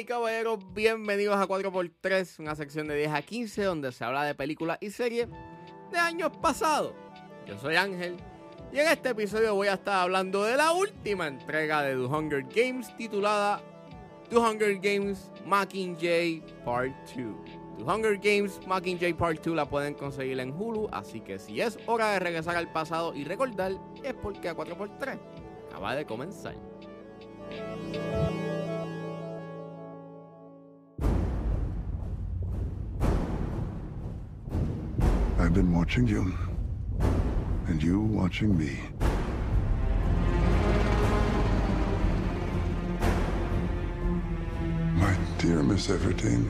y caballeros, bienvenidos a 4x3, una sección de 10 a 15 donde se habla de películas y series de años pasados. Yo soy Ángel y en este episodio voy a estar hablando de la última entrega de The Hunger Games titulada The Hunger Games Mockingjay Part 2. The Hunger Games Mockingjay Part 2 la pueden conseguir en Hulu, así que si es hora de regresar al pasado y recordar, es porque a 4x3 acaba de comenzar. I've been watching you, and you watching me. My dear Miss Everdeen,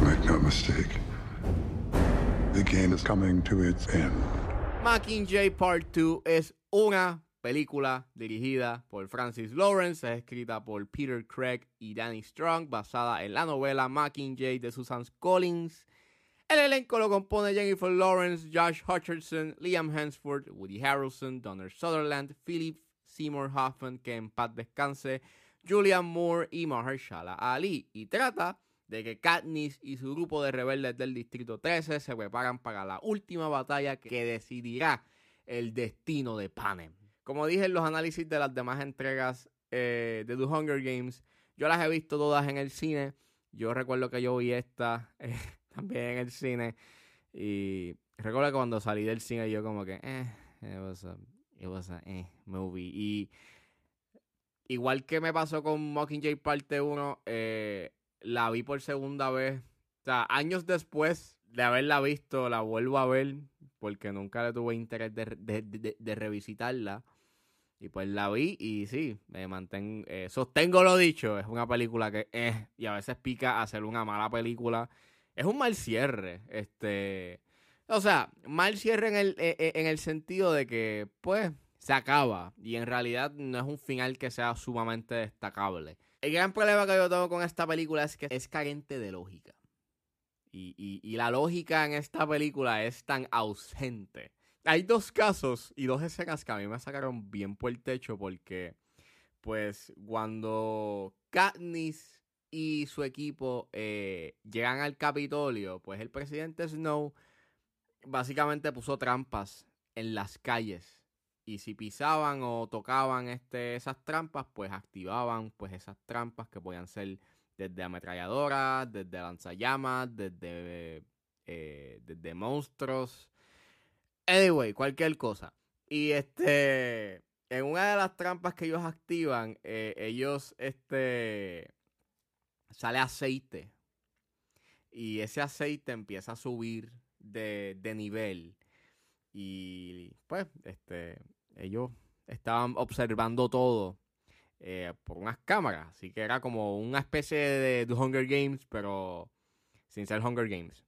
make no mistake, the game is coming to its end. Mockingjay Part 2 es una película dirigida por Francis Lawrence, es escrita por Peter Craig y Danny Strong, basada en la novela Mockingjay de Susan Collins. El elenco lo compone Jennifer Lawrence, Josh Hutcherson, Liam Hemsworth, Woody Harrelson, Donner Sutherland, Philip Seymour Hoffman, que en paz descanse, Julian Moore y Mahershala Ali. Y trata de que Katniss y su grupo de rebeldes del Distrito 13 se preparan para la última batalla que decidirá el destino de Panem. Como dije en los análisis de las demás entregas eh, de The Hunger Games, yo las he visto todas en el cine. Yo recuerdo que yo vi esta eh, también en el cine. Y recuerdo que cuando salí del cine yo como que, eh, it was a, it was a eh. Y igual que me pasó con Mockingjay parte 1, eh, la vi por segunda vez. O sea, años después de haberla visto, la vuelvo a ver porque nunca le tuve interés de, de, de, revisitarla. Y pues la vi y sí, me mantengo, eh, sostengo lo dicho, es una película que es, y a veces pica hacer una mala película. Es un mal cierre, este, o sea, mal cierre en el, en el sentido de que, pues, se acaba y en realidad no es un final que sea sumamente destacable. El gran problema que yo tengo con esta película es que es carente de lógica. Y, y, y la lógica en esta película es tan ausente hay dos casos y dos escenas que a mí me sacaron bien por el techo porque, pues, cuando Katniss y su equipo eh, llegan al Capitolio, pues el presidente Snow básicamente puso trampas en las calles. Y si pisaban o tocaban este, esas trampas, pues activaban pues esas trampas que podían ser desde ametralladoras, desde lanzallamas, desde, eh, desde monstruos. Anyway, cualquier cosa. Y este, en una de las trampas que ellos activan, eh, ellos, este, sale aceite. Y ese aceite empieza a subir de, de nivel. Y pues, este, ellos estaban observando todo eh, por unas cámaras. Así que era como una especie de, de Hunger Games, pero sin ser Hunger Games.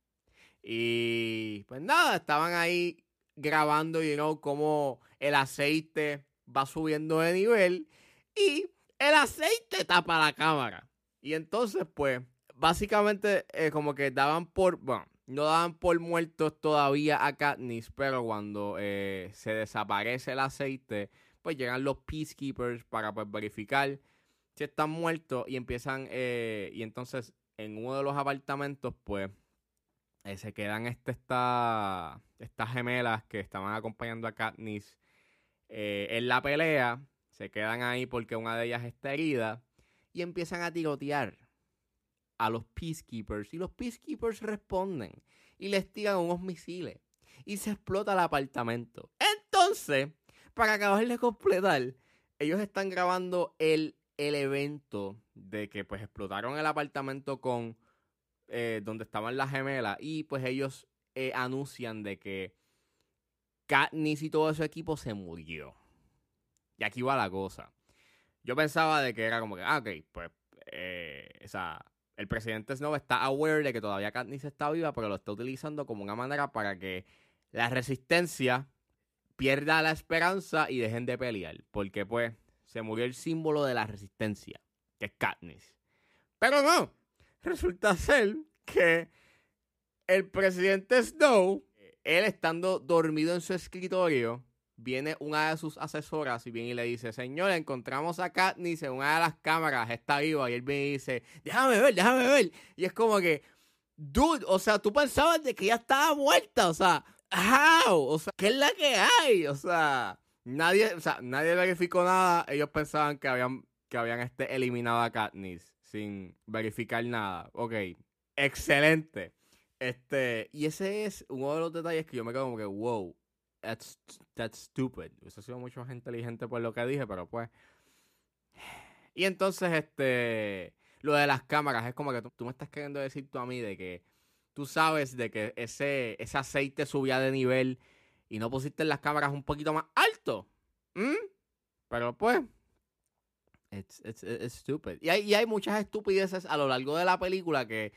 Y pues nada, estaban ahí grabando, you know, cómo el aceite va subiendo de nivel y el aceite tapa la cámara. Y entonces, pues, básicamente, eh, como que daban por, bueno, no daban por muertos todavía a Katniss, pero cuando eh, se desaparece el aceite, pues llegan los peacekeepers para pues, verificar si están muertos y empiezan, eh, y entonces en uno de los apartamentos, pues, se quedan este, esta, estas gemelas que estaban acompañando a Katniss en la pelea. Se quedan ahí porque una de ellas está herida. Y empiezan a tirotear a los Peacekeepers. Y los Peacekeepers responden. Y les tiran unos misiles. Y se explota el apartamento. Entonces, para acabar de completar, ellos están grabando el, el evento de que pues explotaron el apartamento con eh, donde estaban las gemelas y pues ellos eh, anuncian de que Katniss y todo su equipo se murió. Y aquí va la cosa. Yo pensaba de que era como que, ah, ok, pues, eh, o sea, el presidente Snow está aware de que todavía Katniss está viva, pero lo está utilizando como una manera para que la resistencia pierda la esperanza y dejen de pelear. Porque, pues, se murió el símbolo de la resistencia, que es Katniss. Pero no, resulta ser que el presidente Snow, él estando dormido en su escritorio, viene una de sus asesoras y viene y le dice, señor, encontramos a Katniss en una de las cámaras, está viva. Y él viene y dice, déjame ver, déjame ver. Y es como que, dude, o sea, tú pensabas de que ya estaba muerta, o sea, how, o sea, ¿qué es la que hay? O sea, nadie, o sea, nadie verificó nada. Ellos pensaban que habían, que habían este, eliminado a Katniss sin verificar nada. Ok, excelente. Este, y ese es uno de los detalles que yo me quedo como que, wow, that's, that's stupid. Hubiese sido mucho más inteligente por lo que dije, pero pues. Y entonces, este, lo de las cámaras, es como que tú, me estás queriendo decir tú a mí de que tú sabes de que ese, ese aceite subía de nivel y no pusiste las cámaras un poquito más alto. Pero pues, it's, it's, it's stupid. Y hay, y hay muchas estupideces a lo largo de la película que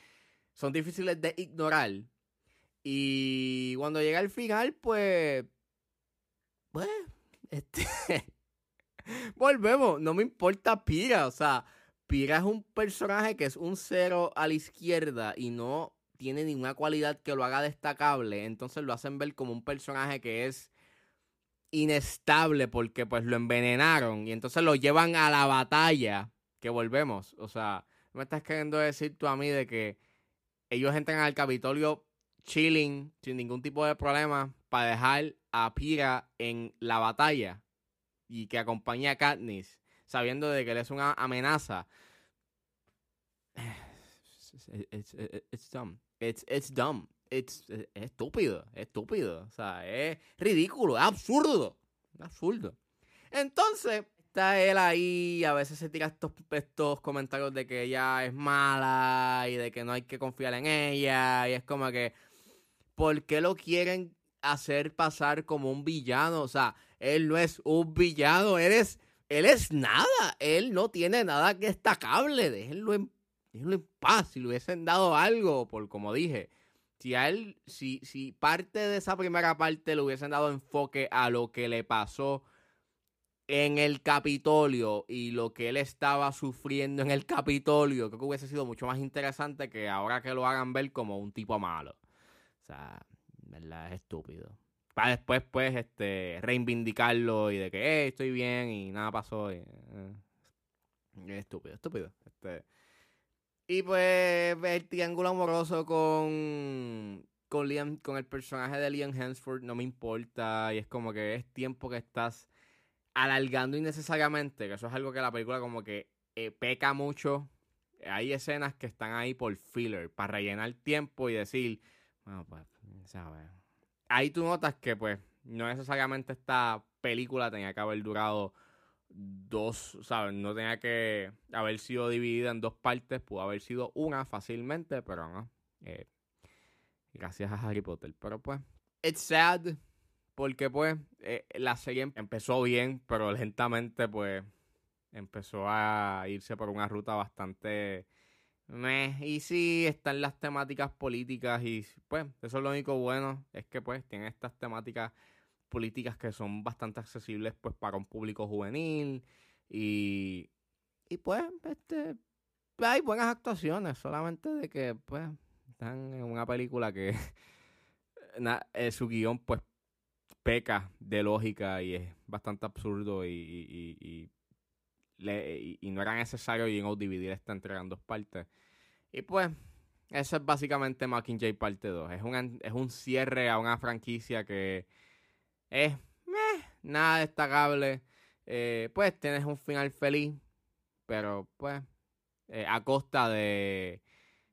son difíciles de ignorar. Y cuando llega al final, pues. Pues. Este. volvemos. No me importa Pira. O sea, Pira es un personaje que es un cero a la izquierda y no tiene ninguna cualidad que lo haga destacable. Entonces lo hacen ver como un personaje que es inestable porque pues lo envenenaron y entonces lo llevan a la batalla que volvemos. O sea, me estás queriendo decir tú a mí de que ellos entran al Capitolio chilling, sin ningún tipo de problema, para dejar a Pira en la batalla y que acompañe a Katniss, sabiendo de que él es una amenaza. It's, it's, dumb. It's, it's dumb. It's, es estúpido, es estúpido. O sea, es ridículo, es absurdo. Es absurdo. Entonces, está él ahí, a veces se tira estos, estos comentarios de que ella es mala y de que no hay que confiar en ella. Y es como que, ¿por qué lo quieren hacer pasar como un villano? O sea, él no es un villano, él es, él es nada. Él no tiene nada que destacable. Déjenlo en, déjenlo en paz. Si le hubiesen dado algo, por como dije. Si a él, si, si parte de esa primera parte le hubiesen dado enfoque a lo que le pasó en el Capitolio y lo que él estaba sufriendo en el Capitolio, creo que hubiese sido mucho más interesante que ahora que lo hagan ver como un tipo malo. O sea, verdad es estúpido. Para después, pues, este, reivindicarlo y de que, estoy bien y nada pasó. Y, eh, estúpido, estúpido. Este, y pues, el triángulo amoroso con, con, Liam, con el personaje de Liam Hemsworth no me importa. Y es como que es tiempo que estás alargando innecesariamente, que eso es algo que la película como que eh, peca mucho. Hay escenas que están ahí por filler, para rellenar tiempo y decir, bueno, pues, ¿sabes? Ahí tú notas que, pues, no necesariamente esta película tenía que haber durado dos, ¿sabes? No tenía que haber sido dividida en dos partes, pudo haber sido una fácilmente, pero no. Eh, gracias a Harry Potter. Pero pues, it's sad porque pues eh, la serie empezó bien, pero lentamente pues empezó a irse por una ruta bastante... Meh. Y sí, están las temáticas políticas y pues eso es lo único bueno, es que pues tiene estas temáticas políticas que son bastante accesibles pues para un público juvenil y, y pues este hay buenas actuaciones, solamente de que pues están en una película que eh, su guion pues peca de lógica y es bastante absurdo y, y, no era necesario dividir esta entrega en dos partes. Y pues, eso es básicamente Mockingjay parte 2. Es un, es un cierre a una franquicia que es nada destacable. Eh, pues tienes un final feliz, pero pues eh, a costa de,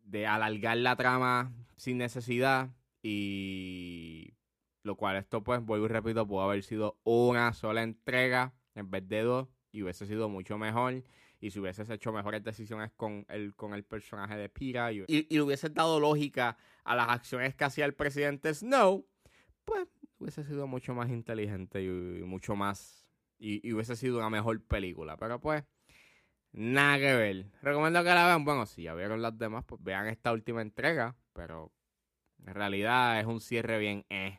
de alargar la trama sin necesidad y lo cual esto pues, vuelvo y repito, pudo haber sido una sola entrega en vez de dos y hubiese sido mucho mejor. Y si hubieses hecho mejores decisiones con el, con el personaje de Pira y, y, hubieses dado lógica a las acciones que hacía el presidente Snow, pues hubiese sido mucho más inteligente y, mucho más. Y, y, hubiese sido una mejor película. Pero pues, nada que ver. Recomiendo que la vean. Bueno, si ya vieron las demás, pues vean esta última entrega. Pero en realidad es un cierre bien eh.